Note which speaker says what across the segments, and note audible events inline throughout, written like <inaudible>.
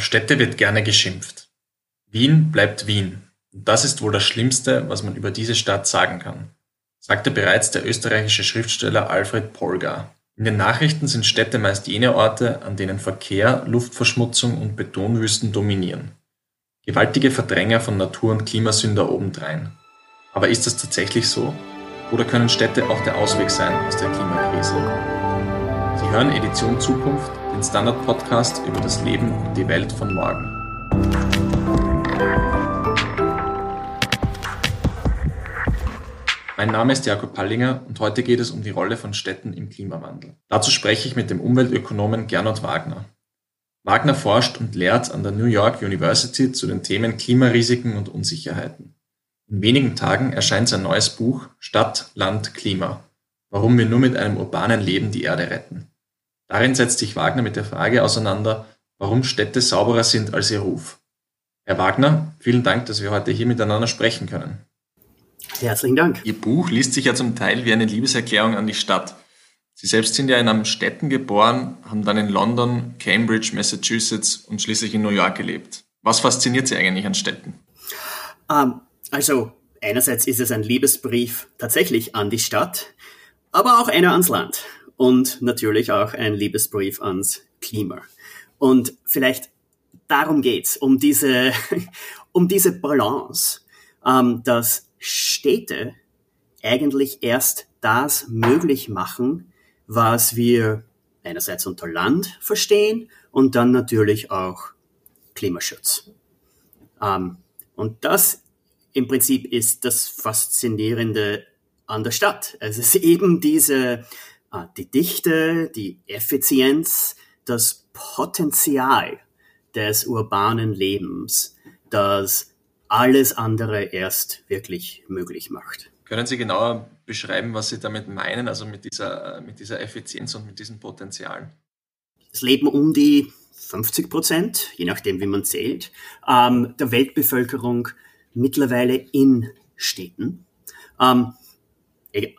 Speaker 1: Auf Städte wird gerne geschimpft. Wien bleibt Wien. Und das ist wohl das Schlimmste, was man über diese Stadt sagen kann, sagte bereits der österreichische Schriftsteller Alfred Polgar. In den Nachrichten sind Städte meist jene Orte, an denen Verkehr, Luftverschmutzung und Betonwüsten dominieren. Gewaltige Verdränger von Natur- und Klimasünder obendrein. Aber ist das tatsächlich so? Oder können Städte auch der Ausweg sein aus der Klimakrise? Sie hören Edition Zukunft, den Standard-Podcast über das Leben und die Welt von morgen. Mein Name ist Jakob Pallinger und heute geht es um die Rolle von Städten im Klimawandel. Dazu spreche ich mit dem Umweltökonomen Gernot Wagner. Wagner forscht und lehrt an der New York University zu den Themen Klimarisiken und Unsicherheiten. In wenigen Tagen erscheint sein neues Buch Stadt, Land, Klima. Warum wir nur mit einem urbanen Leben die Erde retten. Darin setzt sich Wagner mit der Frage auseinander, warum Städte sauberer sind als ihr Ruf. Herr Wagner, vielen Dank, dass wir heute hier miteinander sprechen können.
Speaker 2: Herzlichen Dank.
Speaker 1: Ihr Buch liest sich ja zum Teil wie eine Liebeserklärung an die Stadt. Sie selbst sind ja in einem Städten geboren, haben dann in London, Cambridge, Massachusetts und schließlich in New York gelebt. Was fasziniert Sie eigentlich an Städten?
Speaker 2: Um, ähm, also einerseits ist es ein Liebesbrief tatsächlich an die Stadt, aber auch einer ans Land und natürlich auch ein Liebesbrief ans Klima. Und vielleicht darum geht's, um diese, <laughs> um diese Balance, ähm, dass Städte eigentlich erst das möglich machen, was wir einerseits unter Land verstehen und dann natürlich auch Klimaschutz. Ähm, und das im Prinzip ist das Faszinierende an der Stadt. Es ist <laughs> eben diese die Dichte, die Effizienz, das Potenzial des urbanen Lebens, das alles andere erst wirklich möglich macht.
Speaker 1: Können Sie genauer beschreiben, was Sie damit meinen, also mit dieser, mit dieser Effizienz und mit diesem Potenzial?
Speaker 2: Es leben um die 50 Prozent, je nachdem, wie man zählt, ähm, der Weltbevölkerung mittlerweile in Städten. Ähm,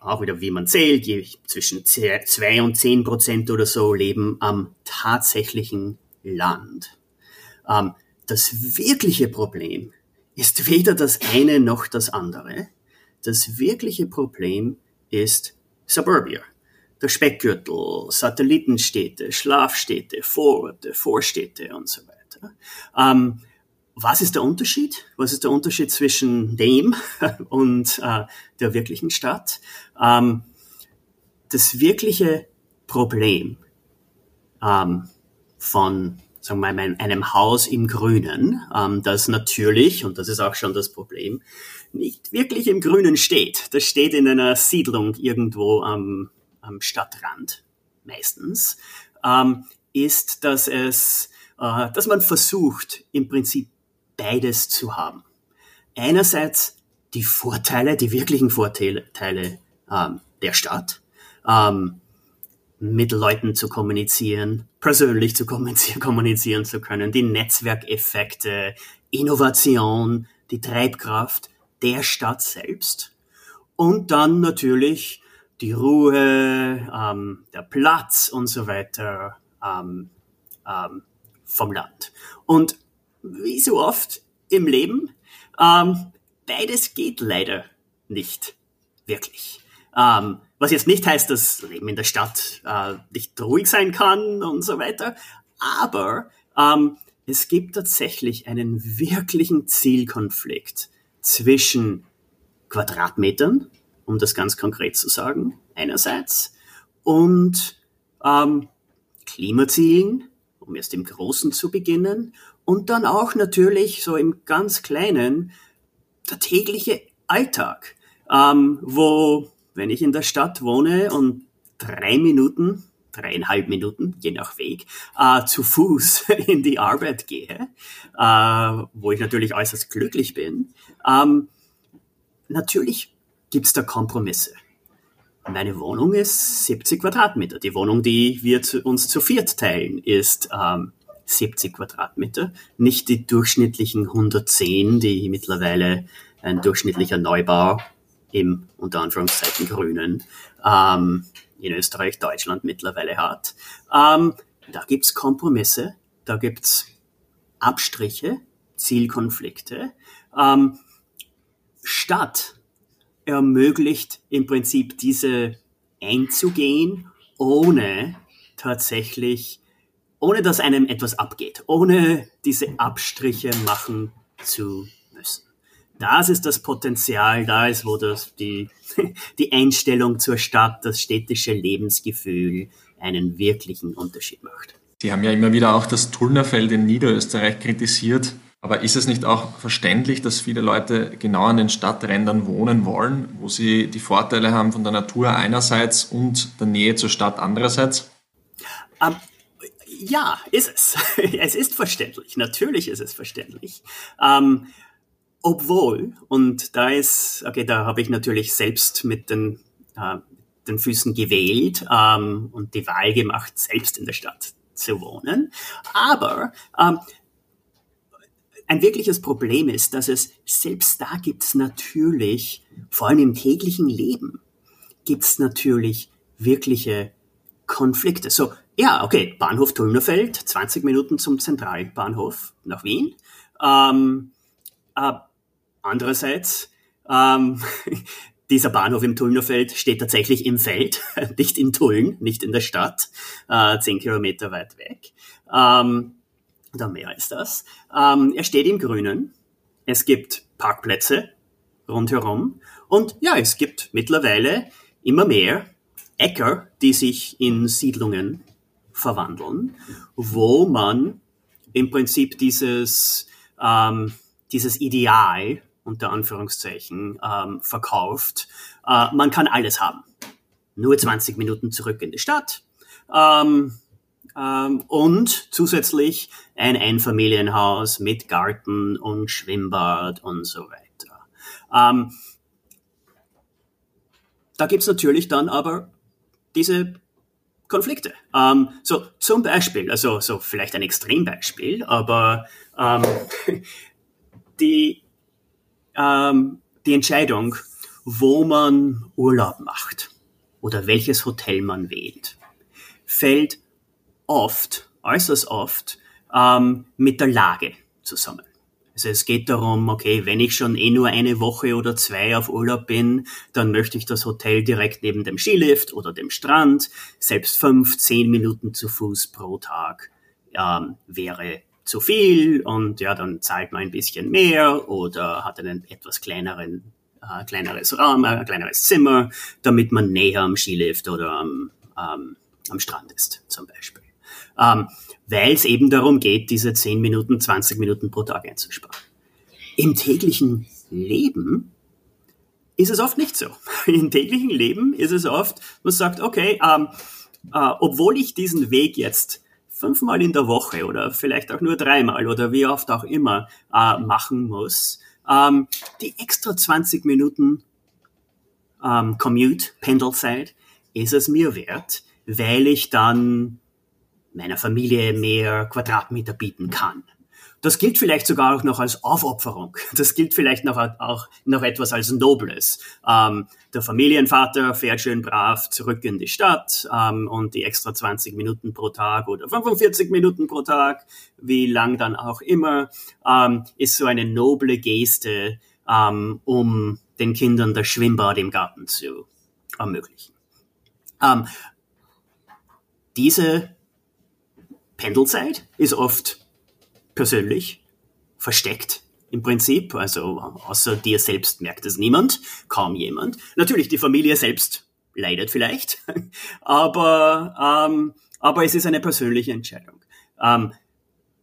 Speaker 2: auch wieder wie man zählt, je zwischen zwei und zehn Prozent oder so leben am tatsächlichen Land. Ähm, das wirkliche Problem ist weder das eine noch das andere. Das wirkliche Problem ist Suburbia. Der Speckgürtel, Satellitenstädte, Schlafstädte, Vororte, Vorstädte und so weiter. Ähm, was ist der Unterschied? Was ist der Unterschied zwischen dem <laughs> und äh, der wirklichen Stadt? Ähm, das wirkliche Problem ähm, von sagen wir mal, einem Haus im Grünen, ähm, das natürlich, und das ist auch schon das Problem, nicht wirklich im Grünen steht. Das steht in einer Siedlung irgendwo am, am Stadtrand meistens, ähm, ist, dass es, äh, dass man versucht, im Prinzip beides zu haben. Einerseits die Vorteile, die wirklichen Vorteile ähm, der Stadt, ähm, mit Leuten zu kommunizieren, persönlich zu kommunizieren, <laughs> kommunizieren zu können, die Netzwerkeffekte, Innovation, die Treibkraft der Stadt selbst und dann natürlich die Ruhe, ähm, der Platz und so weiter ähm, ähm, vom Land. Und wie so oft im Leben, ähm, beides geht leider nicht wirklich. Ähm, was jetzt nicht heißt, dass Leben in der Stadt äh, nicht ruhig sein kann und so weiter, aber ähm, es gibt tatsächlich einen wirklichen Zielkonflikt zwischen Quadratmetern, um das ganz konkret zu sagen, einerseits, und ähm, Klimazielen, um erst im Großen zu beginnen, und dann auch natürlich so im ganz Kleinen der tägliche Alltag, ähm, wo, wenn ich in der Stadt wohne und drei Minuten, dreieinhalb Minuten, je nach Weg, äh, zu Fuß <laughs> in die Arbeit gehe, äh, wo ich natürlich äußerst glücklich bin, ähm, natürlich gibt's da Kompromisse. Meine Wohnung ist 70 Quadratmeter. Die Wohnung, die wir zu, uns zu viert teilen, ist ähm, 70 Quadratmeter, nicht die durchschnittlichen 110, die mittlerweile ein durchschnittlicher Neubau im unter Anführungszeichen Grünen ähm, in Österreich, Deutschland mittlerweile hat. Ähm, da gibt's Kompromisse, da gibt's Abstriche, Zielkonflikte. Ähm, Stadt ermöglicht im Prinzip diese einzugehen, ohne tatsächlich, ohne dass einem etwas abgeht, ohne diese Abstriche machen zu müssen. Das ist das Potenzial, da ist, wo das die, <laughs> die Einstellung zur Stadt, das städtische Lebensgefühl einen wirklichen Unterschied macht.
Speaker 1: Sie haben ja immer wieder auch das Tullnerfeld in Niederösterreich kritisiert. Aber ist es nicht auch verständlich, dass viele Leute genau an den Stadträndern wohnen wollen, wo sie die Vorteile haben von der Natur einerseits und der Nähe zur Stadt andererseits?
Speaker 2: Ja, ist es. <laughs> es ist verständlich. Natürlich ist es verständlich. Ähm, obwohl, und da ist, okay, da habe ich natürlich selbst mit den, äh, den Füßen gewählt ähm, und die Wahl gemacht, selbst in der Stadt zu wohnen. Aber ähm, ein wirkliches Problem ist, dass es selbst da gibt es natürlich, vor allem im täglichen Leben, gibt es natürlich wirkliche Konflikte. So, ja, okay, Bahnhof Tullnerfeld, 20 Minuten zum Zentralbahnhof nach Wien. Ähm, äh, andererseits, ähm, <laughs> dieser Bahnhof im Tullnerfeld steht tatsächlich im Feld, <laughs> nicht in Tulln, nicht in der Stadt, äh, zehn Kilometer weit weg. Ähm, oder mehr ist das. Ähm, er steht im Grünen. Es gibt Parkplätze rundherum. Und ja, es gibt mittlerweile immer mehr Äcker, die sich in Siedlungen verwandeln, wo man im Prinzip dieses, ähm, dieses Ideal unter Anführungszeichen ähm, verkauft. Äh, man kann alles haben. Nur 20 Minuten zurück in die Stadt. Ähm, ähm, und zusätzlich ein Einfamilienhaus mit Garten und Schwimmbad und so weiter. Ähm, da gibt's natürlich dann aber diese Konflikte. Ähm, so zum Beispiel, also so vielleicht ein Extrembeispiel, aber ähm, <laughs> die, ähm, die Entscheidung, wo man Urlaub macht oder welches Hotel man wählt, fällt oft, äußerst oft, ähm, mit der Lage zusammen. Also es geht darum, okay, wenn ich schon eh nur eine Woche oder zwei auf Urlaub bin, dann möchte ich das Hotel direkt neben dem Skilift oder dem Strand. Selbst fünf, zehn Minuten zu Fuß pro Tag ähm, wäre zu viel und ja, dann zahlt man ein bisschen mehr oder hat einen etwas kleineren, äh, kleineres Raum, äh, kleineres Zimmer, damit man näher am Skilift oder am, ähm, am Strand ist, zum Beispiel ähm, weil es eben darum geht, diese 10 Minuten, 20 Minuten pro Tag einzusparen. Im täglichen Leben ist es oft nicht so. <laughs> Im täglichen Leben ist es oft, man sagt, okay, ähm, äh, obwohl ich diesen Weg jetzt fünfmal in der Woche oder vielleicht auch nur dreimal oder wie oft auch immer äh, machen muss, ähm, die extra 20 Minuten ähm, Commute, Pendelzeit, ist es mir wert, weil ich dann meiner Familie mehr Quadratmeter bieten kann. Das gilt vielleicht sogar auch noch als Aufopferung. Das gilt vielleicht noch, auch noch etwas als Nobles. Ähm, der Familienvater fährt schön brav zurück in die Stadt ähm, und die extra 20 Minuten pro Tag oder 45 Minuten pro Tag, wie lang dann auch immer, ähm, ist so eine noble Geste, ähm, um den Kindern das Schwimmbad im Garten zu ermöglichen. Ähm, diese Pendelzeit ist oft persönlich, versteckt im Prinzip, also außer dir selbst merkt es niemand, kaum jemand. Natürlich, die Familie selbst leidet vielleicht, <laughs> aber, ähm, aber es ist eine persönliche Entscheidung. Ähm,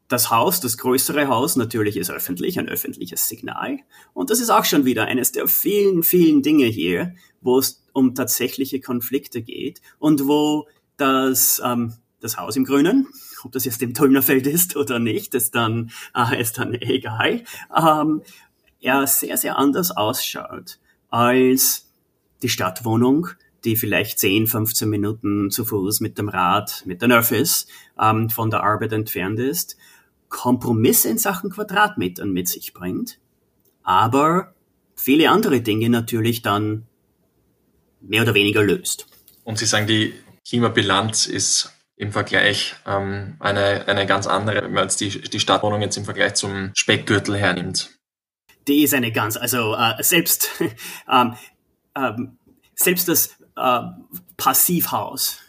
Speaker 2: das Haus, das größere Haus natürlich ist öffentlich, ein öffentliches Signal. Und das ist auch schon wieder eines der vielen, vielen Dinge hier, wo es um tatsächliche Konflikte geht und wo das, ähm, das Haus im Grünen ob das jetzt im Tullnerfeld ist oder nicht, ist dann, äh, ist dann egal, ähm, er sehr, sehr anders ausschaut als die Stadtwohnung, die vielleicht 10, 15 Minuten zu Fuß mit dem Rad, mit den Öffis ähm, von der Arbeit entfernt ist, Kompromisse in Sachen Quadratmetern mit sich bringt, aber viele andere Dinge natürlich dann mehr oder weniger löst.
Speaker 1: Und Sie sagen, die Klimabilanz ist im Vergleich ähm, eine, eine ganz andere, wenn man jetzt die, die Stadtwohnung jetzt im Vergleich zum Speckgürtel hernimmt?
Speaker 2: Die ist eine ganz, also äh, selbst, <laughs> ähm, ähm, selbst das äh, Passivhaus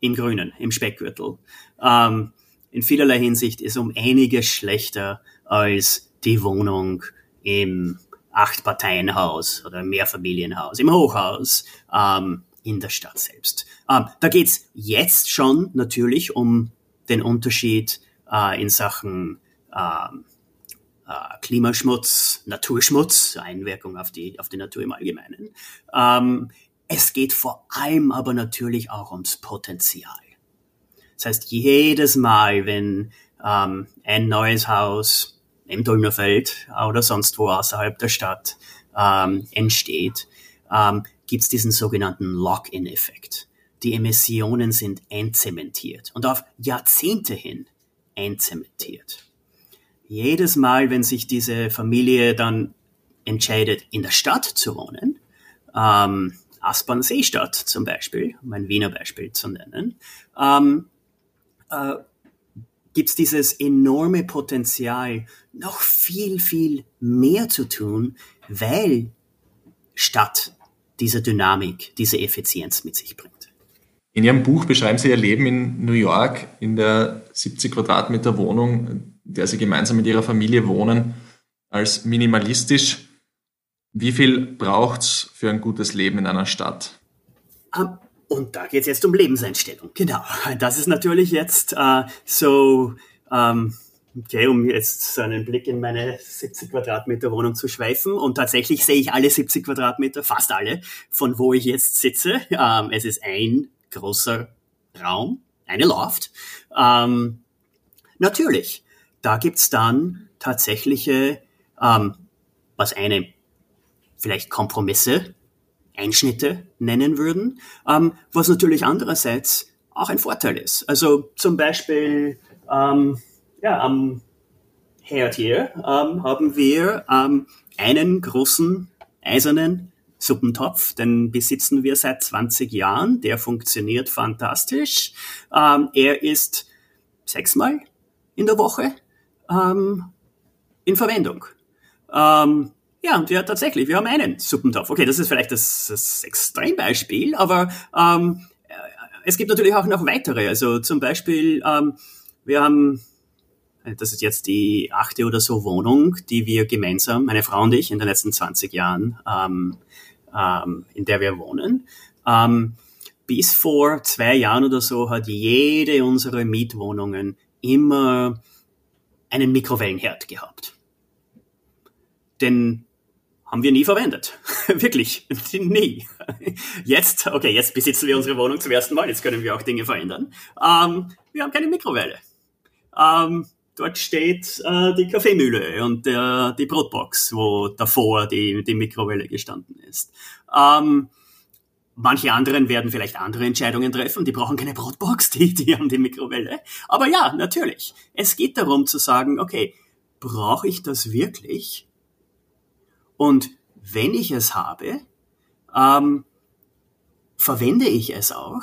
Speaker 2: im Grünen, im Speckgürtel, ähm, in vielerlei Hinsicht ist um einiges schlechter als die Wohnung im Acht-Parteien-Haus oder Mehrfamilienhaus, im Hochhaus ähm, in der Stadt selbst. Ähm, da geht's jetzt schon natürlich um den Unterschied äh, in Sachen ähm, äh, Klimaschmutz, Naturschmutz, Einwirkung auf die, auf die Natur im Allgemeinen. Ähm, es geht vor allem aber natürlich auch ums Potenzial. Das heißt, jedes Mal, wenn ähm, ein neues Haus im Dulmerfeld oder sonst wo außerhalb der Stadt ähm, entsteht, ähm, gibt es diesen sogenannten Lock-in-Effekt. Die Emissionen sind entzementiert und auf Jahrzehnte hin entzementiert. Jedes Mal, wenn sich diese Familie dann entscheidet, in der Stadt zu wohnen, ähm, Aspern-Seestadt zum Beispiel, um ein Wiener Beispiel zu nennen, ähm, äh, gibt es dieses enorme Potenzial, noch viel, viel mehr zu tun, weil Stadt diese Dynamik, diese Effizienz mit sich bringt.
Speaker 1: In Ihrem Buch beschreiben Sie Ihr Leben in New York in der 70 Quadratmeter Wohnung, in der Sie gemeinsam mit Ihrer Familie wohnen, als minimalistisch. Wie viel braucht es für ein gutes Leben in einer Stadt?
Speaker 2: Um, und da geht es jetzt um Lebenseinstellung. Genau. Das ist natürlich jetzt äh, so, ähm, okay, um jetzt so einen Blick in meine 70 Quadratmeter Wohnung zu schweifen. Und tatsächlich sehe ich alle 70 Quadratmeter, fast alle, von wo ich jetzt sitze. Ähm, es ist ein großer Raum, eine Loft. Ähm, natürlich, da gibt's dann tatsächliche, ähm, was eine vielleicht Kompromisse Einschnitte nennen würden, ähm, was natürlich andererseits auch ein Vorteil ist. Also zum Beispiel ähm, ja, am Herd hier ähm, haben wir ähm, einen großen eisernen Suppentopf, den besitzen wir seit 20 Jahren. Der funktioniert fantastisch. Ähm, er ist sechsmal in der Woche ähm, in Verwendung. Ähm, ja, und wir tatsächlich, wir haben einen Suppentopf. Okay, das ist vielleicht das, das Extrembeispiel, aber ähm, es gibt natürlich auch noch weitere. Also zum Beispiel, ähm, wir haben, das ist jetzt die achte oder so Wohnung, die wir gemeinsam, meine Frau und ich, in den letzten 20 Jahren, ähm, ähm, in der wir wohnen. Ähm, bis vor zwei Jahren oder so hat jede unserer Mietwohnungen immer einen Mikrowellenherd gehabt. Den haben wir nie verwendet. <laughs> Wirklich, <laughs> nie. Jetzt, okay, jetzt besitzen wir unsere Wohnung zum ersten Mal, jetzt können wir auch Dinge verändern. Ähm, wir haben keine Mikrowelle. Ähm, dort steht äh, die Kaffeemühle und äh, die Brotbox, wo davor die, die Mikrowelle gestanden ist. Ähm, manche anderen werden vielleicht andere Entscheidungen treffen, die brauchen keine Brotbox, die, die haben die Mikrowelle. Aber ja, natürlich. Es geht darum zu sagen, okay, brauche ich das wirklich? Und wenn ich es habe, ähm, verwende ich es auch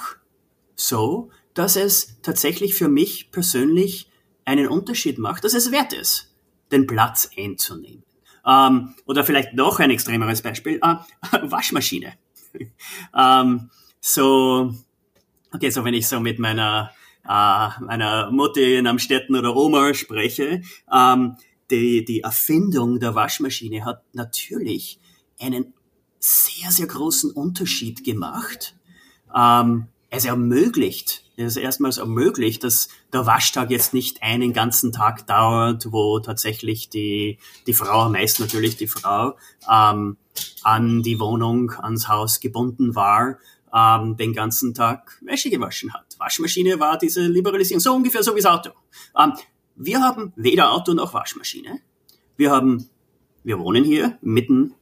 Speaker 2: so, dass es tatsächlich für mich persönlich einen Unterschied macht, dass es wert ist, den Platz einzunehmen. Ähm, oder vielleicht noch ein extremeres Beispiel, äh, <laughs> Waschmaschine. <laughs> ähm, so, okay, so wenn ich so mit meiner, äh, meiner Mutter in Amstetten oder Oma spreche, ähm, die, die Erfindung der Waschmaschine hat natürlich einen sehr, sehr großen Unterschied gemacht. Ähm, es ermöglicht, es erstmals ermöglicht, dass der Waschtag jetzt nicht einen ganzen Tag dauert, wo tatsächlich die, die Frau, meist natürlich die Frau, ähm, an die Wohnung, ans Haus gebunden war, ähm, den ganzen Tag Wäsche gewaschen hat. Waschmaschine war diese Liberalisierung, so ungefähr so wie das Auto. Ähm, wir haben weder Auto noch Waschmaschine. Wir haben, wir wohnen hier mitten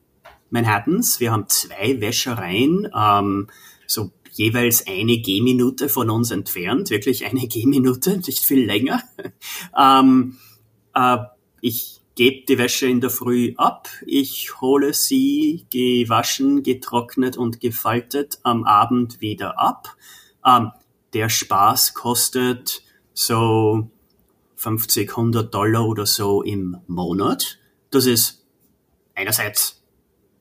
Speaker 2: Manhattans. Wir haben zwei Wäschereien, ähm, so jeweils eine Gehminute von uns entfernt, wirklich eine <laughs> Gehminute, nicht viel länger. ähm, äh, ich gebe die Wäsche in der Früh ab, ich hole sie gewaschen, getrocknet und gefaltet am Abend wieder ab. Ähm, der Spaß kostet so 50, 100 Dollar oder so im Monat. Das ist einerseits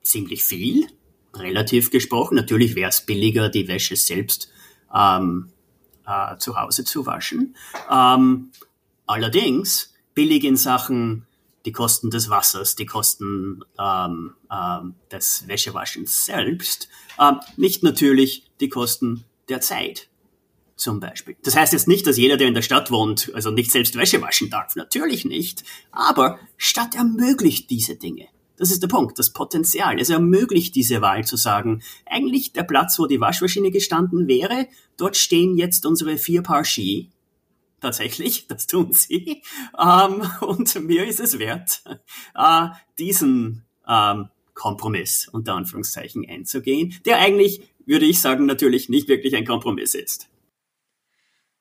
Speaker 2: ziemlich viel, relativ gesprochen. Natürlich wäre es billiger, die Wäsche selbst ähm, äh, zu Hause zu waschen. Ähm, allerdings billig in Sachen die Kosten des Wassers, die Kosten ähm, ähm, des Wäschewaschens selbst, ähm, nicht natürlich die Kosten der Zeit zum Beispiel. Das heißt jetzt nicht, dass jeder, der in der Stadt wohnt, also nicht selbst Wäsche waschen darf. Natürlich nicht. Aber Stadt ermöglicht diese Dinge. Das ist der Punkt, das Potenzial. Es ermöglicht diese Wahl zu sagen, eigentlich der Platz, wo die Waschmaschine gestanden wäre, dort stehen jetzt unsere vier Paar Ski. Tatsächlich, <laughs> das tun sie. Ähm, und mir ist es wert, äh, diesen ähm, Kompromiss unter Anführungszeichen einzugehen, der eigentlich, würde ich sagen, natürlich nicht wirklich ein Kompromiss ist.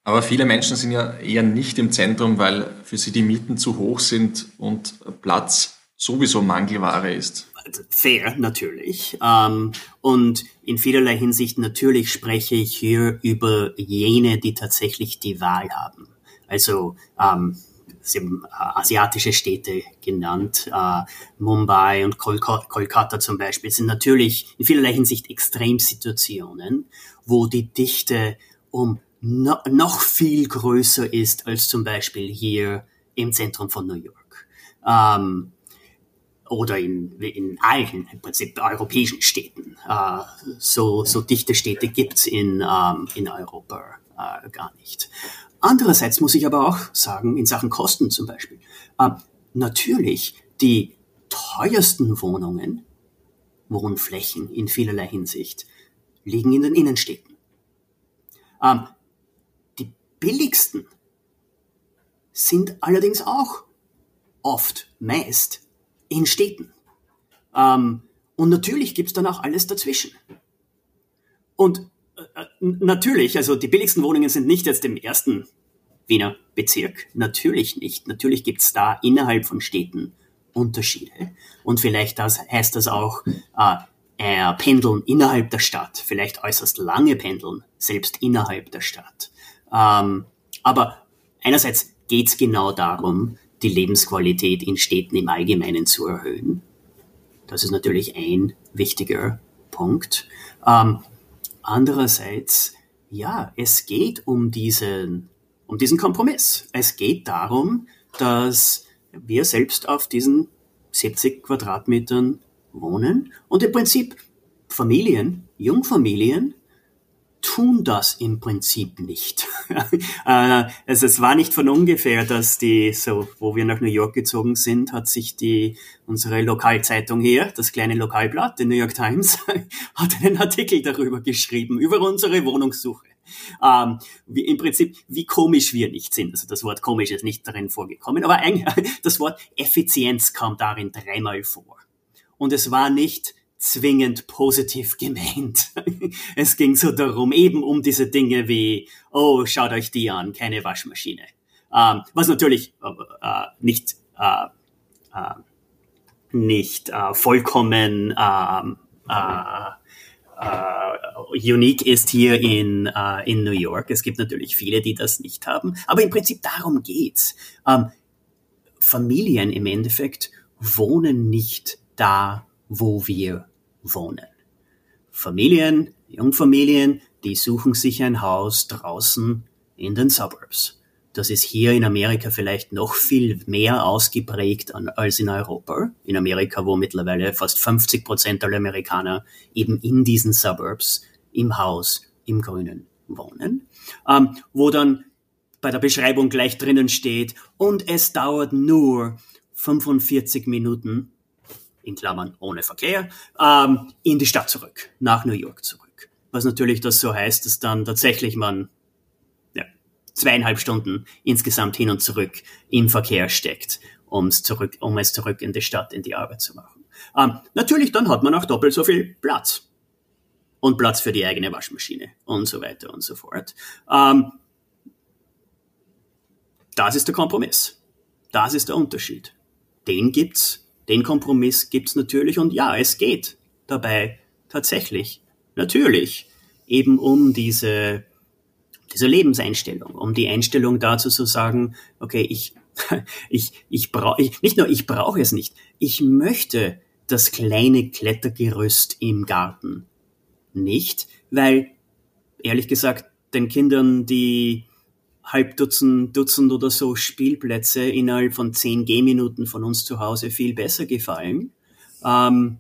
Speaker 1: Aber viele Menschen sind ja eher nicht im Zentrum, weil für sie die Mieten zu hoch sind und Platz sowieso Mangelware ist.
Speaker 2: Fair, natürlich. Ähm, und in vielerlei Hinsicht natürlich spreche ich hier über jene, die tatsächlich die Wahl haben. Also ähm, Sie haben äh, asiatische Städte genannt, äh, Mumbai und Kolkata zum Beispiel, sind natürlich in vielerlei Hinsicht Extremsituationen, wo die Dichte um no noch viel größer ist als zum Beispiel hier im Zentrum von New York. Ähm, oder in, in allen im Prinzip europäischen Städten. Äh, so, so dichte Städte gibt's in, ähm, in Europa äh, gar nicht. Andererseits muss ich aber auch sagen, in Sachen Kosten zum Beispiel, äh, natürlich die teuersten Wohnungen, Wohnflächen in vielerlei Hinsicht, liegen in den Innenstädten. Ähm, die billigsten sind allerdings auch oft, meist in Städten. Ähm, und natürlich gibt's dann auch alles dazwischen. Und äh, natürlich, also die billigsten Wohnungen sind nicht jetzt im ersten Wiener Bezirk. Natürlich nicht. Natürlich gibt's da innerhalb von Städten Unterschiede. Und vielleicht das, heißt das auch äh, äh, Pendeln innerhalb der Stadt, vielleicht äußerst lange Pendeln, selbst innerhalb der Stadt. Ähm, aber einerseits geht's genau darum, die Lebensqualität in Städten im Allgemeinen zu erhöhen. Das ist natürlich ein wichtiger Punkt. Ähm, andererseits, ja, es geht um diesen, um diesen Kompromiss. Es geht darum, dass wir selbst auf diesen 70 Quadratmetern wohnen und im Prinzip Familien, Jungfamilien tun das im Prinzip nicht. <laughs> Äh, also es war nicht von ungefähr, dass die, so, wo wir nach New York gezogen sind, hat sich die, unsere Lokalzeitung hier, das kleine Lokalblatt, die New York Times, <laughs> hat einen Artikel darüber geschrieben, über unsere Wohnungssuche. Ähm, wie, Im Prinzip, wie komisch wir nicht sind. Also das Wort komisch ist nicht darin vorgekommen, aber eigentlich, <laughs> das Wort Effizienz kam darin dreimal vor. Und es war nicht, zwingend positiv gemeint. <laughs> es ging so darum, eben um diese Dinge wie, oh, schaut euch die an, keine Waschmaschine. Ähm, was natürlich äh, äh nicht, äh, äh, nicht äh, vollkommen ähm, äh, unique ist hier in, in New York. Es gibt natürlich viele, die das nicht haben. Aber im Prinzip darum geht's. Ähm, Familien im Endeffekt wohnen nicht da, wo wir wohnen. Familien, Jungfamilien, die suchen sich ein Haus draußen in den Suburbs. Das ist hier in Amerika vielleicht noch viel mehr ausgeprägt als in Europa. In Amerika, wo mittlerweile fast 50 Prozent aller Amerikaner eben in diesen Suburbs im Haus im Grünen wohnen, ähm, wo dann bei der Beschreibung gleich drinnen steht, und es dauert nur 45 Minuten in Klammern ohne Verkehr, ähm, in die Stadt zurück, nach New York zurück. Was natürlich das so heißt, dass dann tatsächlich man ja, zweieinhalb Stunden insgesamt hin und zurück im Verkehr steckt, um's zurück, um es zurück in die Stadt, in die Arbeit zu machen. Ähm, natürlich, dann hat man auch doppelt so viel Platz. Und Platz für die eigene Waschmaschine und so weiter und so fort. Ähm, das ist der Kompromiss. Das ist der Unterschied. Den gibt's den Kompromiss gibt's natürlich und ja, es geht dabei tatsächlich, natürlich, eben um diese, diese Lebenseinstellung, um die Einstellung dazu zu sagen, okay, ich, <laughs> ich, ich brauche, nicht nur ich brauche es nicht, ich möchte das kleine Klettergerüst im Garten. Nicht, weil, ehrlich gesagt, den Kindern, die halb Dutzend, Dutzend oder so Spielplätze innerhalb von zehn Gehminuten von uns zu Hause viel besser gefallen. Ähm,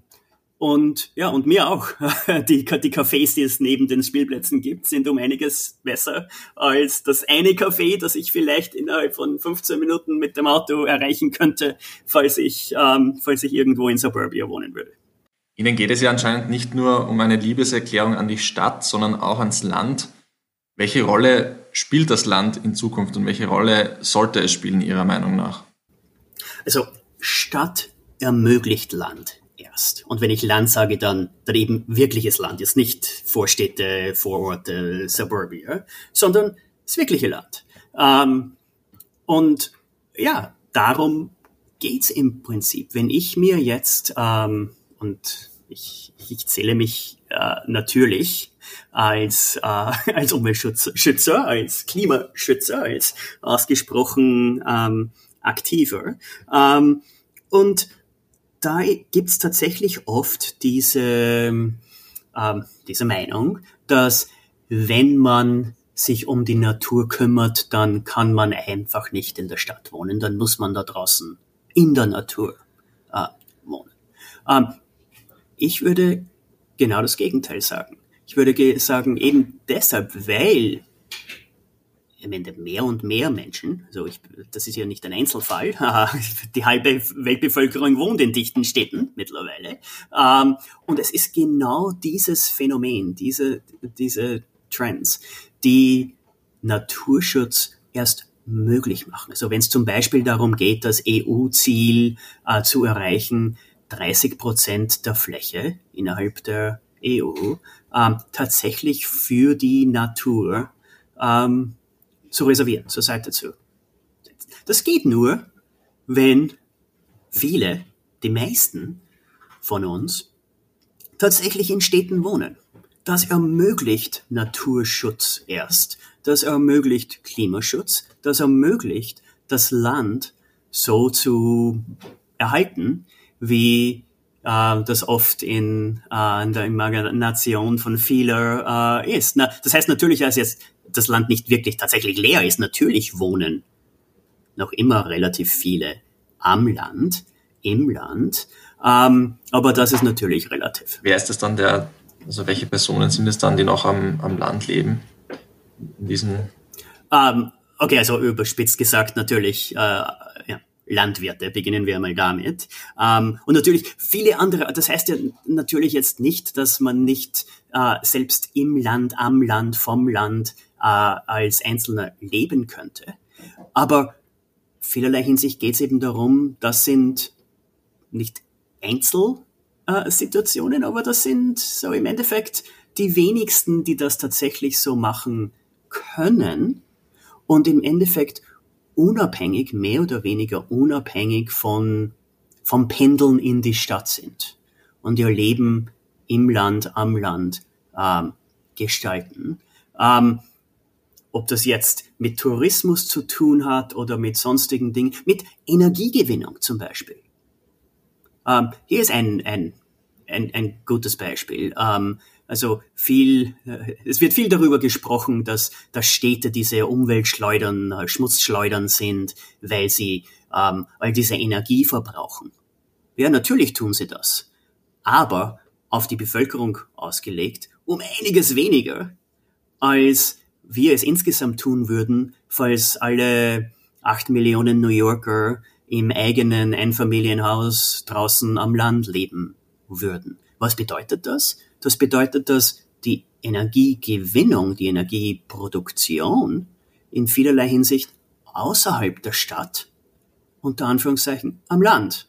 Speaker 2: und ja, und mir auch. <laughs> Die, die Cafés, die es neben den Spielplätzen gibt, sind um einiges besser als das eine Café, das ich vielleicht innerhalb von 15 Minuten mit dem Auto erreichen könnte, falls ich, ähm, falls ich irgendwo in Suburbia wohnen würde.
Speaker 1: Ihnen geht es ja anscheinend nicht nur um eine Liebeserklärung an die Stadt, sondern auch ans Land. Welche Rolle spielt das Land in Zukunft und welche Rolle sollte es spielen, Ihrer Meinung nach?
Speaker 2: Also Stadt ermöglicht Land erst. Und wenn ich Land sage, dann, dann eben wirkliches Land, jetzt nicht Vorstädte, Vororte, Suburbia, sondern das wirkliche Land. Ähm, und ja, darum geht's im Prinzip. Wenn ich mir jetzt, ähm, und ich, ich zähle mich äh, natürlich als, äh, <laughs> als Umweltschützer, als Klimaschützer, als ausgesprochen ähm, aktiver. Ähm, und da gibt's tatsächlich oft diese, ähm, diese Meinung, dass wenn man sich um die Natur kümmert, dann kann man einfach nicht in der Stadt wohnen, dann muss man da draußen in der Natur äh, wohnen. Ähm, ich würde genau das Gegenteil sagen. Ich würde sagen, eben deshalb, weil am Ende mehr und mehr Menschen, also ich, das ist ja nicht ein Einzelfall, <laughs> die halbe Weltbevölkerung wohnt in dichten Städten mittlerweile. Ähm, und es ist genau dieses Phänomen, diese, diese Trends, die Naturschutz erst möglich machen. Also wenn es zum Beispiel darum geht, das EU-Ziel äh, zu erreichen, 30 Prozent der Fläche innerhalb der EU ähm, tatsächlich für die Natur ähm, zu reservieren, zur Seite zu. Das geht nur, wenn viele, die meisten von uns tatsächlich in Städten wohnen. Das ermöglicht Naturschutz erst. Das ermöglicht Klimaschutz. Das ermöglicht das Land so zu erhalten, wie äh, das oft in, äh, in der Imagination von vieler äh, ist. Na, das heißt natürlich, dass jetzt das Land nicht wirklich tatsächlich leer ist. Natürlich wohnen noch immer relativ viele am Land, im Land, ähm, aber das ist natürlich relativ.
Speaker 1: Wer ist das dann der, also welche Personen sind es dann, die noch am, am Land leben? In diesen
Speaker 2: ähm, okay, also überspitzt gesagt natürlich äh, ja, Landwirte, beginnen wir mal damit. Ähm, und natürlich viele andere, das heißt ja natürlich jetzt nicht, dass man nicht äh, selbst im Land, am Land, vom Land äh, als Einzelner leben könnte. Aber vielerlei Hinsicht geht es eben darum, das sind nicht Einzelsituationen, aber das sind so im Endeffekt die wenigsten, die das tatsächlich so machen können und im Endeffekt unabhängig, mehr oder weniger unabhängig von, vom Pendeln in die Stadt sind und ihr Leben im Land, am Land ähm, gestalten. Ähm, ob das jetzt mit Tourismus zu tun hat oder mit sonstigen Dingen, mit Energiegewinnung zum Beispiel. Ähm, hier ist ein, ein, ein, ein gutes Beispiel. Ähm, also viel, äh, es wird viel darüber gesprochen, dass, dass Städte diese Umweltschleudern, äh, Schmutzschleudern sind, weil sie ähm, all diese Energie verbrauchen. Ja, natürlich tun sie das. Aber auf die Bevölkerung ausgelegt um einiges weniger als wir es insgesamt tun würden, falls alle acht Millionen New Yorker im eigenen Einfamilienhaus draußen am Land leben würden. Was bedeutet das? Das bedeutet, dass die Energiegewinnung, die Energieproduktion in vielerlei Hinsicht außerhalb der Stadt, unter Anführungszeichen am Land,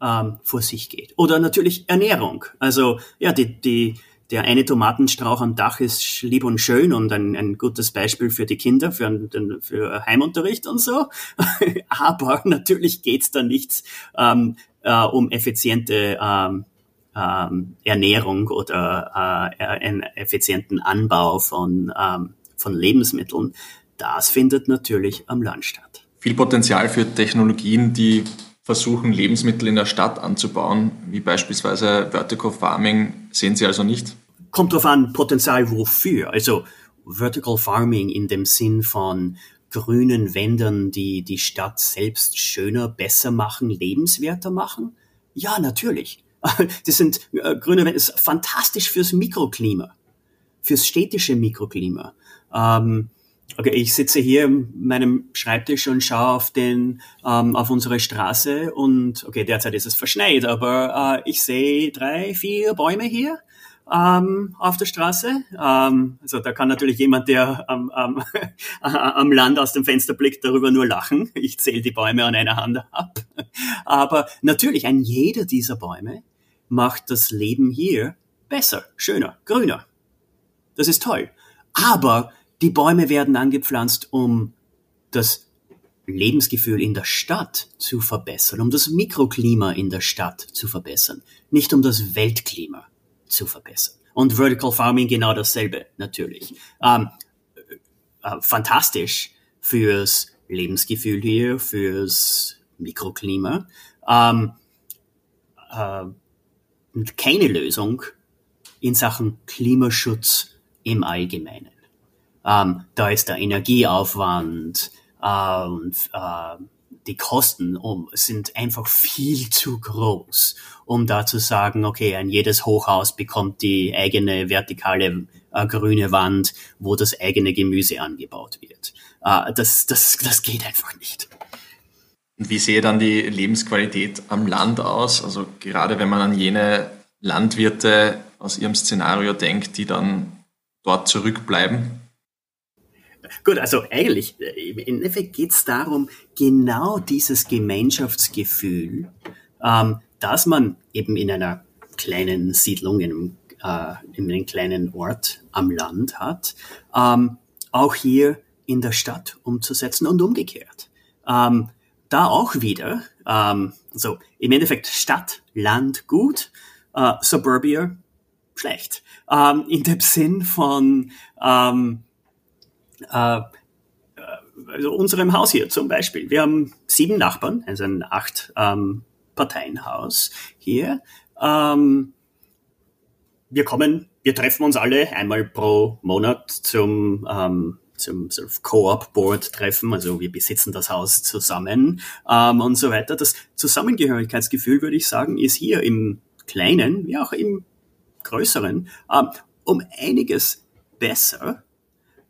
Speaker 2: ähm, vor sich geht. Oder natürlich Ernährung. Also ja, die, die der eine Tomatenstrauch am Dach ist lieb und schön und ein, ein gutes Beispiel für die Kinder, für, für Heimunterricht und so. <laughs> Aber natürlich geht's da nichts ähm, äh, um effiziente ähm, ähm, Ernährung oder äh, einen effizienten Anbau von, ähm, von Lebensmitteln, das findet natürlich am Land statt.
Speaker 1: Viel Potenzial für Technologien, die versuchen, Lebensmittel in der Stadt anzubauen, wie beispielsweise Vertical Farming, sehen Sie also nicht?
Speaker 2: Kommt darauf an, Potenzial wofür. Also Vertical Farming in dem Sinn von grünen Wändern, die die Stadt selbst schöner, besser machen, lebenswerter machen? Ja, natürlich. <laughs> Das sind äh, grüne Wände, ist fantastisch fürs Mikroklima, fürs städtische Mikroklima. Ähm, okay, ich sitze hier in meinem Schreibtisch und schaue auf den, ähm, auf unsere Straße und okay, derzeit ist es verschneit, aber äh, ich sehe drei, vier Bäume hier ähm, auf der Straße. Ähm, also da kann natürlich jemand, der am, am, <laughs> am Land aus dem Fenster blickt, darüber nur lachen. Ich zähle die Bäume an einer Hand ab. Aber natürlich, ein jeder dieser Bäume macht das Leben hier besser, schöner, grüner. Das ist toll. Aber die Bäume werden angepflanzt, um das Lebensgefühl in der Stadt zu verbessern, um das Mikroklima in der Stadt zu verbessern, nicht um das Weltklima zu verbessern. Und Vertical Farming genau dasselbe, natürlich. Ähm, äh, fantastisch fürs Lebensgefühl hier, fürs Mikroklima. Ähm, äh, keine Lösung in Sachen Klimaschutz im Allgemeinen. Ähm, da ist der Energieaufwand äh, und äh, die Kosten um, sind einfach viel zu groß, um da zu sagen, okay, ein jedes Hochhaus bekommt die eigene vertikale äh, grüne Wand, wo das eigene Gemüse angebaut wird. Äh, das, das, das geht einfach nicht.
Speaker 1: Und wie sehe dann die Lebensqualität am Land aus? Also gerade wenn man an jene Landwirte aus ihrem Szenario denkt, die dann dort zurückbleiben?
Speaker 2: Gut, also eigentlich, äh, im Endeffekt geht es darum, genau dieses Gemeinschaftsgefühl, ähm, dass man eben in einer kleinen Siedlung, in einem, äh, in einem kleinen Ort am Land hat, ähm, auch hier in der Stadt umzusetzen und umgekehrt. Ähm, da auch wieder, ähm, so im Endeffekt Stadt, Land gut, äh, Suburbia schlecht. Ähm, in dem Sinn von ähm, äh, also unserem Haus hier zum Beispiel. Wir haben sieben Nachbarn, also ein acht ähm, Parteienhaus hier. Ähm, wir kommen, wir treffen uns alle einmal pro Monat zum ähm, zum sort of Co-op-Board-Treffen, also wir besitzen das Haus zusammen ähm, und so weiter. Das Zusammengehörigkeitsgefühl, würde ich sagen, ist hier im Kleinen wie auch im Größeren ähm, um einiges besser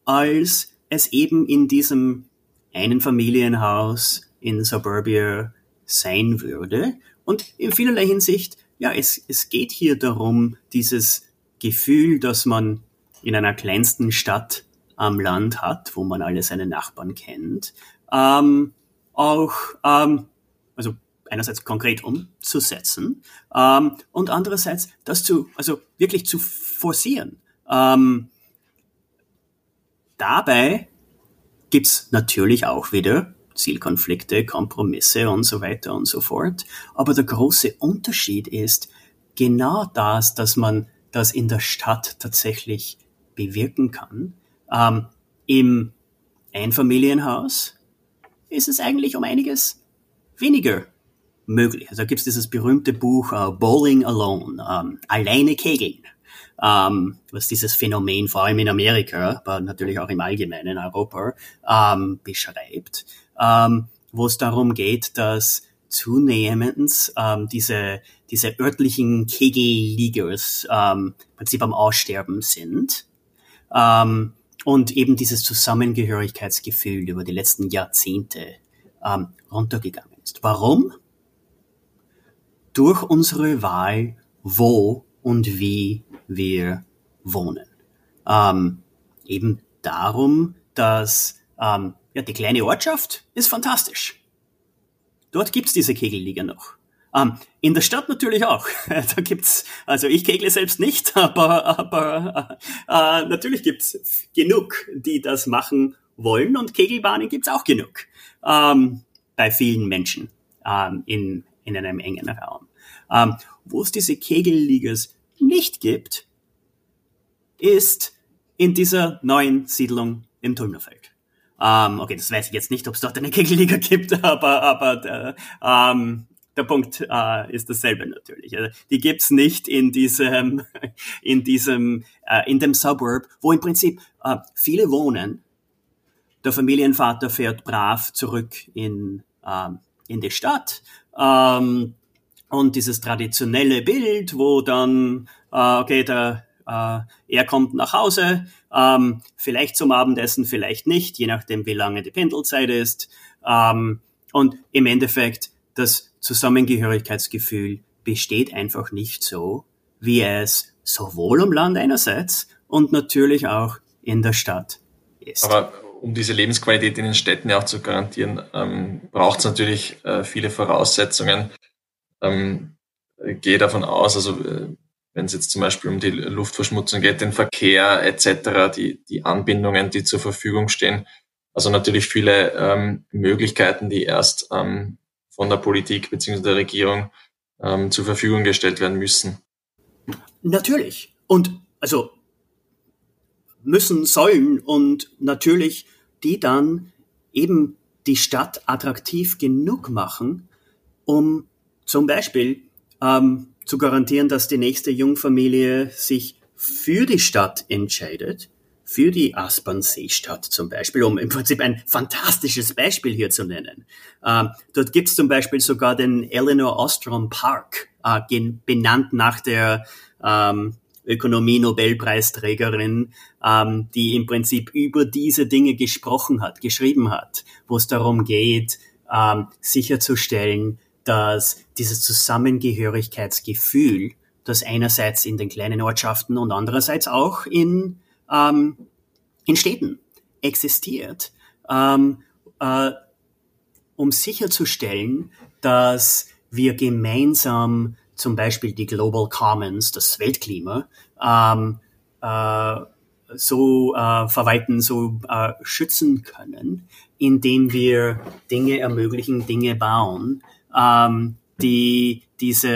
Speaker 2: als es eben in diesem einen Familienhaus in Suburbia sein würde. Und in vielerlei Hinsicht, ja, es, es geht hier darum, dieses Gefühl, dass man in einer kleinsten Stadt am Land hat, wo man alle seine Nachbarn kennt, ähm, auch, ähm, also einerseits konkret umzusetzen ähm, und andererseits das zu, also wirklich zu forcieren. Ähm, Dabei gibt's natürlich auch wieder Zielkonflikte, Kompromisse und so weiter und so fort. Aber der große Unterschied ist genau das, dass man das in der Stadt tatsächlich bewirken kann. Ähm, Im Einfamilienhaus ist es eigentlich um einiges weniger möglich. Also da gibt's dieses berühmte Buch uh, Bowling Alone, ähm, alleine kegeln ähm, was dieses Phänomen vor allem in Amerika, aber natürlich auch im Allgemeinen in Europa ähm, beschreibt, wo es darum geht, dass zunehmend diese, diese örtlichen Kegelligers ähm, im Prinzip am Aussterben sind. Und eben dieses Zusammengehörigkeitsgefühl über die letzten Jahrzehnte ähm, runtergegangen ist. Warum? Durch unsere Wahl, wo und wie wir wohnen. Ähm, eben darum, dass ähm, ja, die kleine Ortschaft ist fantastisch. Dort gibt's diese Kegelliga noch. Ähm, in der Stadt natürlich auch. <laughs> da gibt's, also ich kegle selbst nicht, <laughs> aber, aber äh, äh, natürlich gibt's genug, die das machen wollen und Kegelbahnen gibt's auch genug ähm, bei vielen Menschen ähm, in, in einem engen Raum. Ähm, Wo es diese Kegelligas nicht gibt, ist in dieser neuen Siedlung im Tulmnerfeld. Ähm, okay, das weiß ich jetzt nicht, ob es dort eine Kegelliga <laughs> gibt, aber, aber der, ähm, der Punkt äh, ist dasselbe natürlich. Also, die gibt's nicht in diesem, <laughs> in diesem, äh, in dem Suburb, wo im Prinzip äh, viele wohnen. Der Familienvater fährt brav zurück in, ähm, in die Stadt. Ähm, und dieses traditionelle Bild, wo dann, äh, okay, der, äh, er kommt nach Hause, ähm, vielleicht zum Abendessen, vielleicht nicht, je nachdem, wie lange die Pendelzeit ist. Ähm, und im Endeffekt, das Zusammengehörigkeitsgefühl besteht einfach nicht so, wie es sowohl am Land einerseits und natürlich auch in der Stadt ist.
Speaker 1: Aber um diese Lebensqualität in den Städten ja auch zu garantieren, ähm, braucht es natürlich äh, viele Voraussetzungen. Ähm, gehe davon aus, also äh, wenn es jetzt zum Beispiel um die Luftverschmutzung geht, den Verkehr etc., die, die Anbindungen, die zur Verfügung stehen. Also natürlich viele ähm, Möglichkeiten, die erst ähm, von der Politik bzw. der Regierung ähm, zur Verfügung gestellt werden müssen.
Speaker 2: Natürlich. Und also müssen, sollen und natürlich die dann eben die Stadt attraktiv genug machen, um zum Beispiel ähm, zu garantieren, dass die nächste Jungfamilie sich für die Stadt entscheidet, für die Aspern-Seestadt zum Beispiel, um im Prinzip ein fantastisches Beispiel hier zu nennen. Ähm, dort gibt es zum Beispiel sogar den Eleanor Ostrom Park, äh, benannt nach der ähm, Ökonomie-Nobelpreisträgerin, ähm, die im Prinzip über diese Dinge gesprochen hat, geschrieben hat, wo es darum geht, ähm, sicherzustellen, dass dieses Zusammengehörigkeitsgefühl, das einerseits in den kleinen Ortschaften und andererseits auch in, ähm, in Städten existiert, ähm, äh, um sicherzustellen, dass wir gemeinsam zum Beispiel die Global Commons, das Weltklima, ähm, äh, so äh, verwalten, so äh, schützen können, indem wir Dinge ermöglichen, Dinge bauen, ähm, die diese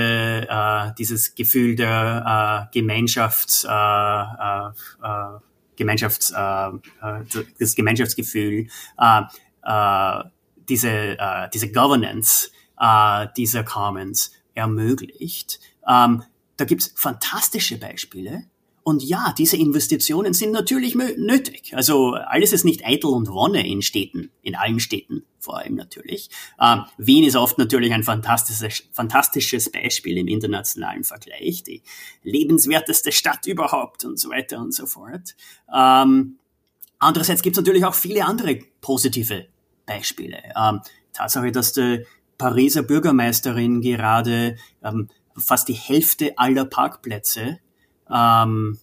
Speaker 2: äh, dieses Gefühl der äh, Gemeinschafts äh, äh, äh Gemeinschafts äh, äh, das Gemeinschaftsgefühl äh, äh, diese äh, diese Governance äh, dieser Commons ermöglicht. Ähm, da gibt's fantastische Beispiele und ja, diese Investitionen sind natürlich nötig. Also alles ist nicht eitel und Wonne in Städten, in allen Städten vor allem natürlich. Ähm, Wien ist oft natürlich ein fantastisches, fantastisches Beispiel im internationalen Vergleich, die lebenswerteste Stadt überhaupt und so weiter und so fort. Ähm, andererseits gibt es natürlich auch viele andere positive Beispiele. Ähm, Tatsache, dass die Pariser Bürgermeisterin gerade ähm, fast die Hälfte aller Parkplätze ähm,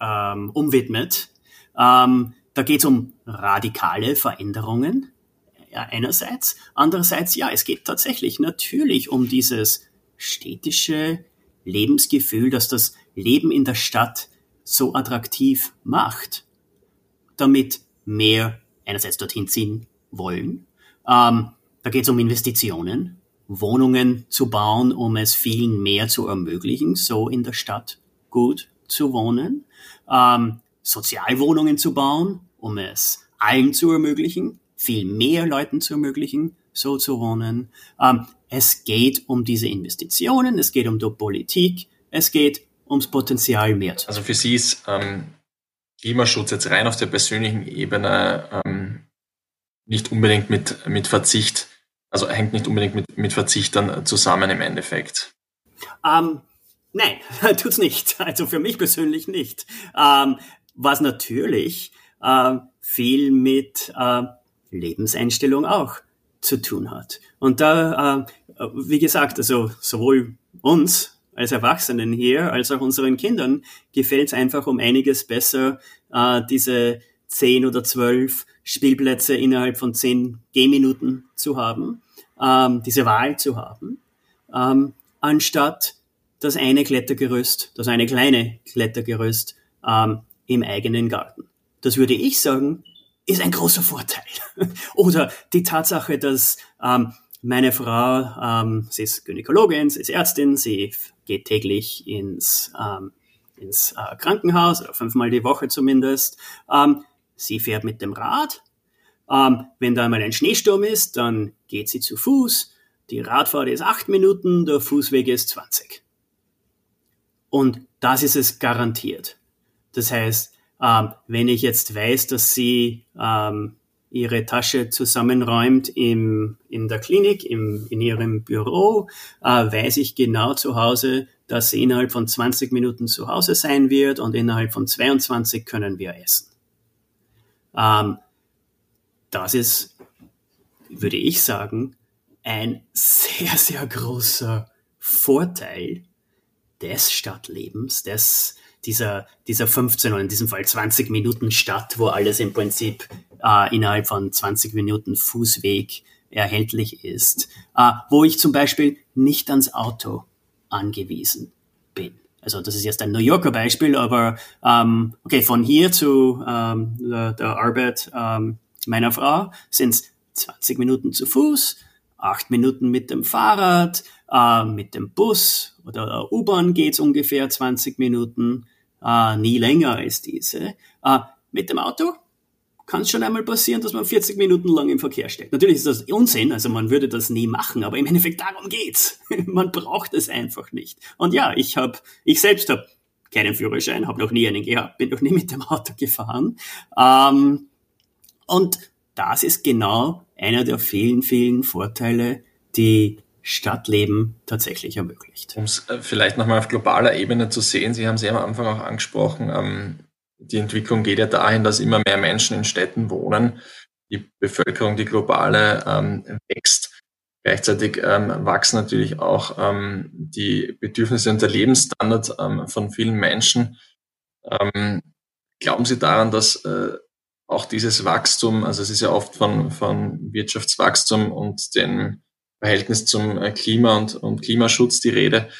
Speaker 2: ähm, umwidmet. Ähm, da geht es um radikale Veränderungen einerseits. Andererseits, ja, es geht tatsächlich natürlich um dieses städtische Lebensgefühl, das das Leben in der Stadt so attraktiv macht, damit mehr einerseits dorthin ziehen wollen. Ähm, da geht es um Investitionen, Wohnungen zu bauen, um es vielen mehr zu ermöglichen, so in der Stadt gut zu wohnen, ähm, Sozialwohnungen zu bauen, um es allen zu ermöglichen, viel mehr Leuten zu ermöglichen, so zu wohnen. Ähm, es geht um diese Investitionen, es geht um die Politik, es geht ums Potenzial mehr.
Speaker 1: Also für Sie ist ähm, Klimaschutz jetzt rein auf der persönlichen Ebene ähm, nicht unbedingt mit, mit Verzicht, also hängt nicht unbedingt mit, mit Verzicht dann zusammen im Endeffekt.
Speaker 2: Ähm, Nein, <laughs> tut's nicht. Also für mich persönlich nicht. Ähm, was natürlich äh, viel mit äh, Lebenseinstellung auch zu tun hat. Und da, äh, wie gesagt, also sowohl uns als Erwachsenen hier als auch unseren Kindern gefällt es einfach um einiges besser, äh, diese zehn oder zwölf Spielplätze innerhalb von zehn Gehminuten zu haben, ähm, diese Wahl zu haben, ähm, anstatt das eine Klettergerüst, das eine kleine Klettergerüst ähm, im eigenen Garten. Das würde ich sagen, ist ein großer Vorteil. <laughs> Oder die Tatsache, dass ähm, meine Frau, ähm, sie ist Gynäkologin, sie ist Ärztin, sie geht täglich ins, ähm, ins äh, Krankenhaus oder fünfmal die Woche zumindest. Ähm, sie fährt mit dem Rad. Ähm, wenn da mal ein Schneesturm ist, dann geht sie zu Fuß. Die Radfahrt ist acht Minuten, der Fußweg ist 20. Und das ist es garantiert. Das heißt, ähm, wenn ich jetzt weiß, dass sie ähm, ihre Tasche zusammenräumt im, in der Klinik, im, in ihrem Büro, äh, weiß ich genau zu Hause, dass sie innerhalb von 20 Minuten zu Hause sein wird und innerhalb von 22 können wir essen. Ähm, das ist, würde ich sagen, ein <laughs> sehr, sehr großer Vorteil des Stadtlebens, des, dieser, dieser 15 oder in diesem Fall 20 Minuten Stadt, wo alles im Prinzip äh, innerhalb von 20 Minuten Fußweg erhältlich ist, äh, wo ich zum Beispiel nicht ans Auto angewiesen bin. Also das ist jetzt ein New Yorker Beispiel, aber ähm, okay, von hier zu ähm, der, der Arbeit ähm, meiner Frau sind es 20 Minuten zu Fuß, 8 Minuten mit dem Fahrrad, äh, mit dem Bus oder der U-Bahn geht's ungefähr 20 Minuten, äh, nie länger als diese. Äh, mit dem Auto kann es schon einmal passieren, dass man 40 Minuten lang im Verkehr steckt. Natürlich ist das Unsinn, also man würde das nie machen, aber im Endeffekt darum geht's. <laughs> man braucht es einfach nicht. Und ja, ich habe, ich selbst habe keinen Führerschein, habe noch nie einen gehabt, bin noch nie mit dem Auto gefahren. Ähm, und das ist genau einer der vielen, vielen Vorteile, die Stadtleben tatsächlich ermöglicht.
Speaker 1: Um es äh, vielleicht nochmal auf globaler Ebene zu sehen, Sie haben es ja am Anfang auch angesprochen, ähm, die Entwicklung geht ja dahin, dass immer mehr Menschen in Städten wohnen. Die Bevölkerung, die globale, ähm, wächst. Gleichzeitig ähm, wachsen natürlich auch ähm, die Bedürfnisse und der Lebensstandard ähm, von vielen Menschen. Ähm, glauben Sie daran, dass äh, auch dieses Wachstum, also es ist ja oft von, von Wirtschaftswachstum und dem Verhältnis zum äh, Klima und, und Klimaschutz die Rede.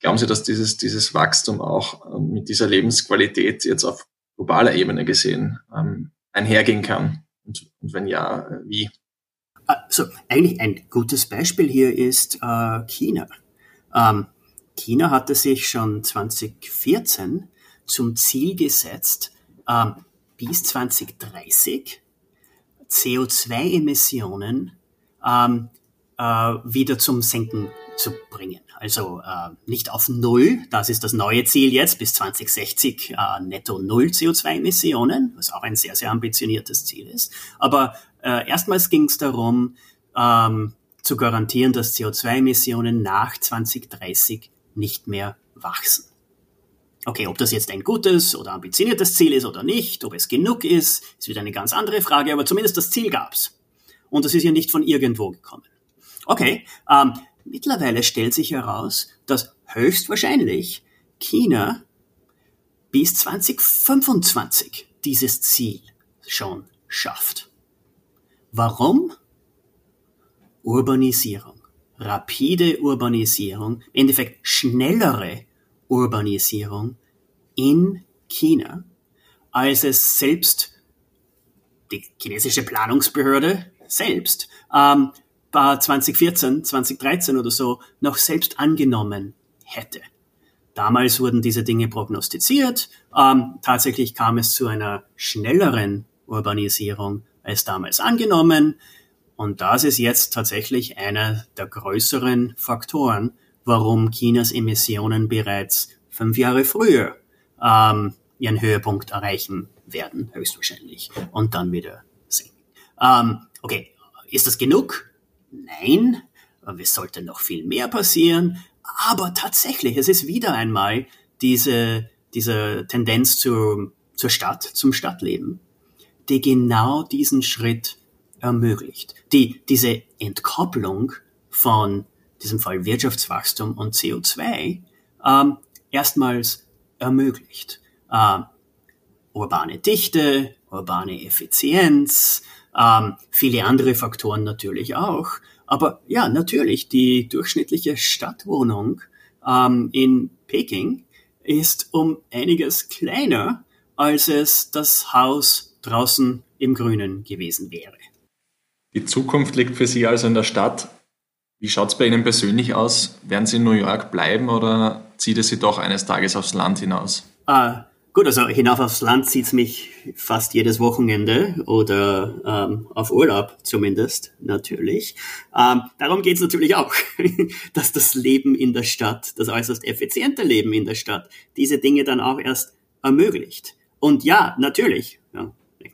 Speaker 1: Glauben Sie, dass dieses, dieses Wachstum auch ähm, mit dieser Lebensqualität jetzt auf globaler Ebene gesehen ähm, einhergehen kann? Und, und wenn ja, äh, wie?
Speaker 2: Also eigentlich ein gutes Beispiel hier ist äh, China. Ähm, China hatte sich schon 2014 zum Ziel gesetzt, ähm, bis 2030 CO2-Emissionen ähm, äh, wieder zum Senken zu bringen. Also äh, nicht auf Null, das ist das neue Ziel jetzt, bis 2060 äh, netto Null CO2-Emissionen, was auch ein sehr, sehr ambitioniertes Ziel ist. Aber äh, erstmals ging es darum, ähm, zu garantieren, dass CO2-Emissionen nach 2030 nicht mehr wachsen. Okay, ob das jetzt ein gutes oder ambitioniertes Ziel ist oder nicht, ob es genug ist, ist wieder eine ganz andere Frage, aber zumindest das Ziel gab's. Und das ist ja nicht von irgendwo gekommen. Okay, ähm, Mittlerweile stellt sich heraus, dass höchstwahrscheinlich China bis 2025 dieses Ziel schon schafft. Warum? Urbanisierung, rapide Urbanisierung, im Endeffekt schnellere Urbanisierung in China, als es selbst die chinesische Planungsbehörde selbst ähm, 2014, 2013 oder so noch selbst angenommen hätte. Damals wurden diese Dinge prognostiziert. Ähm, tatsächlich kam es zu einer schnelleren Urbanisierung als damals angenommen. Und das ist jetzt tatsächlich einer der größeren Faktoren, warum Chinas Emissionen bereits fünf Jahre früher ähm, ihren Höhepunkt erreichen werden, höchstwahrscheinlich, und dann wieder sinken. Ähm, okay, ist das genug? Nein, es sollte noch viel mehr passieren. Aber tatsächlich, es ist wieder einmal diese, diese Tendenz zur, zur Stadt, zum Stadtleben, die genau diesen Schritt ermöglicht. Die, diese Entkopplung von diesem Fall Wirtschaftswachstum und CO2 ähm, erstmals ermöglicht. Ähm, urbane Dichte, urbane Effizienz, ähm, viele andere Faktoren natürlich auch. Aber ja, natürlich, die durchschnittliche Stadtwohnung ähm, in Peking ist um einiges kleiner, als es das Haus draußen im Grünen gewesen wäre.
Speaker 1: Die Zukunft liegt für Sie also in der Stadt. Wie schaut es bei Ihnen persönlich aus? Werden Sie in New York bleiben oder zieht es Sie doch eines Tages aufs Land hinaus?
Speaker 2: Uh, gut, also hinauf aufs Land zieht's mich fast jedes Wochenende oder ähm, auf Urlaub zumindest, natürlich. Ähm, darum geht's natürlich auch, <laughs> dass das Leben in der Stadt, das äußerst effiziente Leben in der Stadt, diese Dinge dann auch erst ermöglicht. Und ja, natürlich, ja,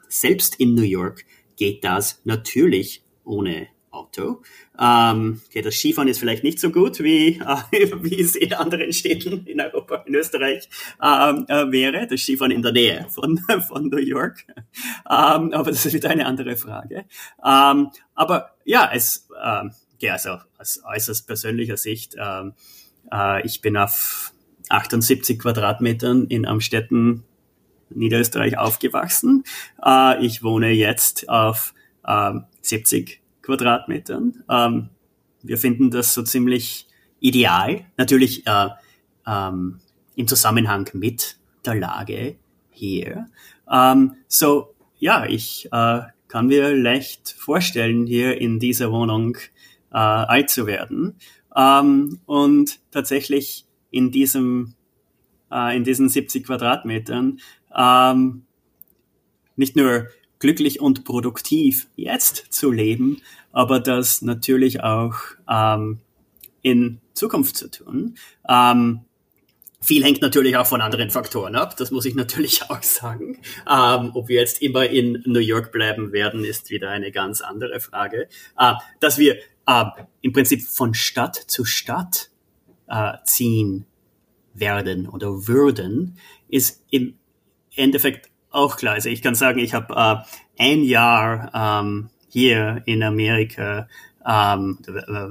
Speaker 2: selbst in New York geht das natürlich ohne Auto. Ähm, okay, das Skifahren ist vielleicht nicht so gut, wie, äh, <laughs> wie es in anderen Städten in Europa, in Österreich ähm, äh, wäre. Das Skifahren in der Nähe von, <laughs> von New York. Ähm, aber das ist wieder eine andere Frage. Ähm, aber ja, es, ähm, ja, also aus äußerst persönlicher Sicht, ähm, äh, ich bin auf 78 Quadratmetern in Amstetten, Niederösterreich aufgewachsen. Äh, ich wohne jetzt auf ähm, 70 Quadratmetern. Ähm, wir finden das so ziemlich ideal. Natürlich äh, ähm, im Zusammenhang mit der Lage hier. Ähm, so, ja, ich äh, kann mir leicht vorstellen, hier in dieser Wohnung äh, alt zu werden. Ähm, und tatsächlich in diesem, äh, in diesen 70 Quadratmetern ähm, nicht nur glücklich und produktiv jetzt zu leben, aber das natürlich auch ähm, in Zukunft zu tun. Ähm, viel hängt natürlich auch von anderen Faktoren ab, das muss ich natürlich <laughs> auch sagen. Ähm, ob wir jetzt immer in New York bleiben werden, ist wieder eine ganz andere Frage. Äh, dass wir äh, im Prinzip von Stadt zu Stadt äh, ziehen werden oder würden, ist im Endeffekt auch klar. Also ich kann sagen, ich habe äh, ein Jahr ähm, hier in Amerika, ähm,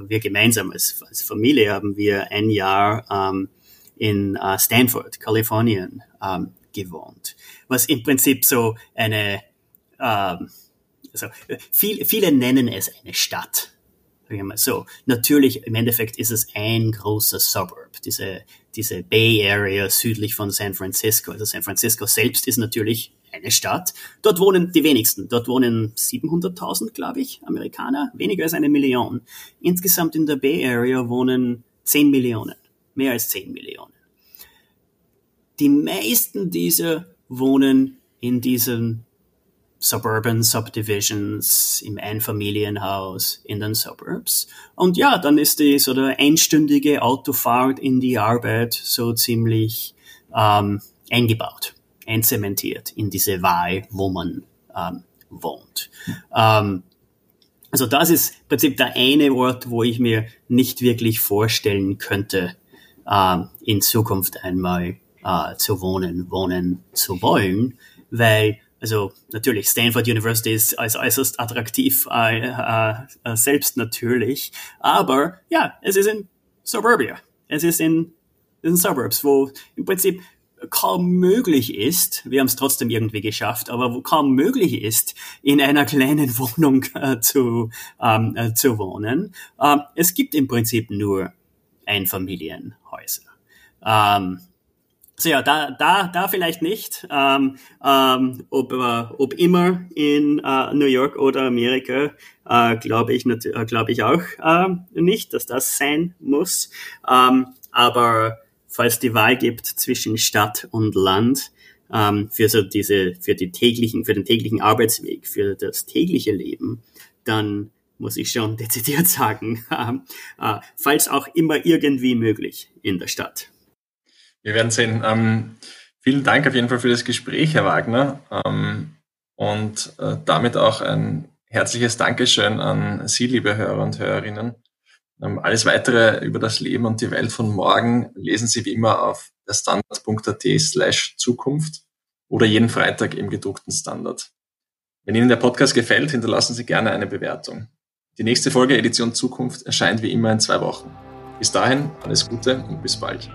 Speaker 2: wir gemeinsam als, als Familie haben wir ein Jahr ähm, in äh, Stanford, Kalifornien ähm, gewohnt, was im Prinzip so eine, ähm, also viel, viele nennen es eine Stadt. So, natürlich, im Endeffekt ist es ein großer Suburb, diese, diese Bay Area südlich von San Francisco. Also San Francisco selbst ist natürlich eine Stadt. Dort wohnen die wenigsten. Dort wohnen 700.000, glaube ich, Amerikaner, weniger als eine Million. Insgesamt in der Bay Area wohnen 10 Millionen, mehr als 10 Millionen. Die meisten dieser wohnen in diesen Suburban Subdivisions, im Einfamilienhaus in den Suburbs. Und ja, dann ist die so der einstündige Autofahrt in die Arbeit so ziemlich ähm, eingebaut, einzementiert in diese Wahl, wo man ähm, wohnt. Ähm, also das ist im Prinzip der eine Ort, wo ich mir nicht wirklich vorstellen könnte, ähm, in Zukunft einmal äh, zu wohnen, wohnen zu wollen, weil also natürlich, Stanford University ist als äußerst attraktiv äh, äh, äh, selbst natürlich, aber ja, es ist in Suburbia. Es ist in den Suburbs, wo im Prinzip kaum möglich ist, wir haben es trotzdem irgendwie geschafft, aber wo kaum möglich ist, in einer kleinen <laughs> Wohnung äh, zu, ähm, äh, zu wohnen. Ähm, es gibt im Prinzip nur Einfamilienhäuser. Ähm, so ja, da, da, da vielleicht nicht. Ähm, ähm, ob, äh, ob immer in äh, New York oder Amerika, äh, glaube ich, äh, glaube ich auch äh, nicht, dass das sein muss. Ähm, aber falls die Wahl gibt zwischen Stadt und Land, ähm, für so diese, für die täglichen, für den täglichen Arbeitsweg, für das tägliche Leben, dann muss ich schon <laughs> dezidiert sagen, äh, falls auch immer irgendwie möglich in der Stadt.
Speaker 1: Wir werden sehen. Ähm, vielen Dank auf jeden Fall für das Gespräch, Herr Wagner. Ähm, und äh, damit auch ein herzliches Dankeschön an Sie, liebe Hörer und Hörerinnen. Ähm, alles weitere über das Leben und die Welt von morgen lesen Sie wie immer auf der standard.at slash Zukunft oder jeden Freitag im gedruckten Standard. Wenn Ihnen der Podcast gefällt, hinterlassen Sie gerne eine Bewertung. Die nächste Folge Edition Zukunft erscheint wie immer in zwei Wochen. Bis dahin alles Gute und bis bald.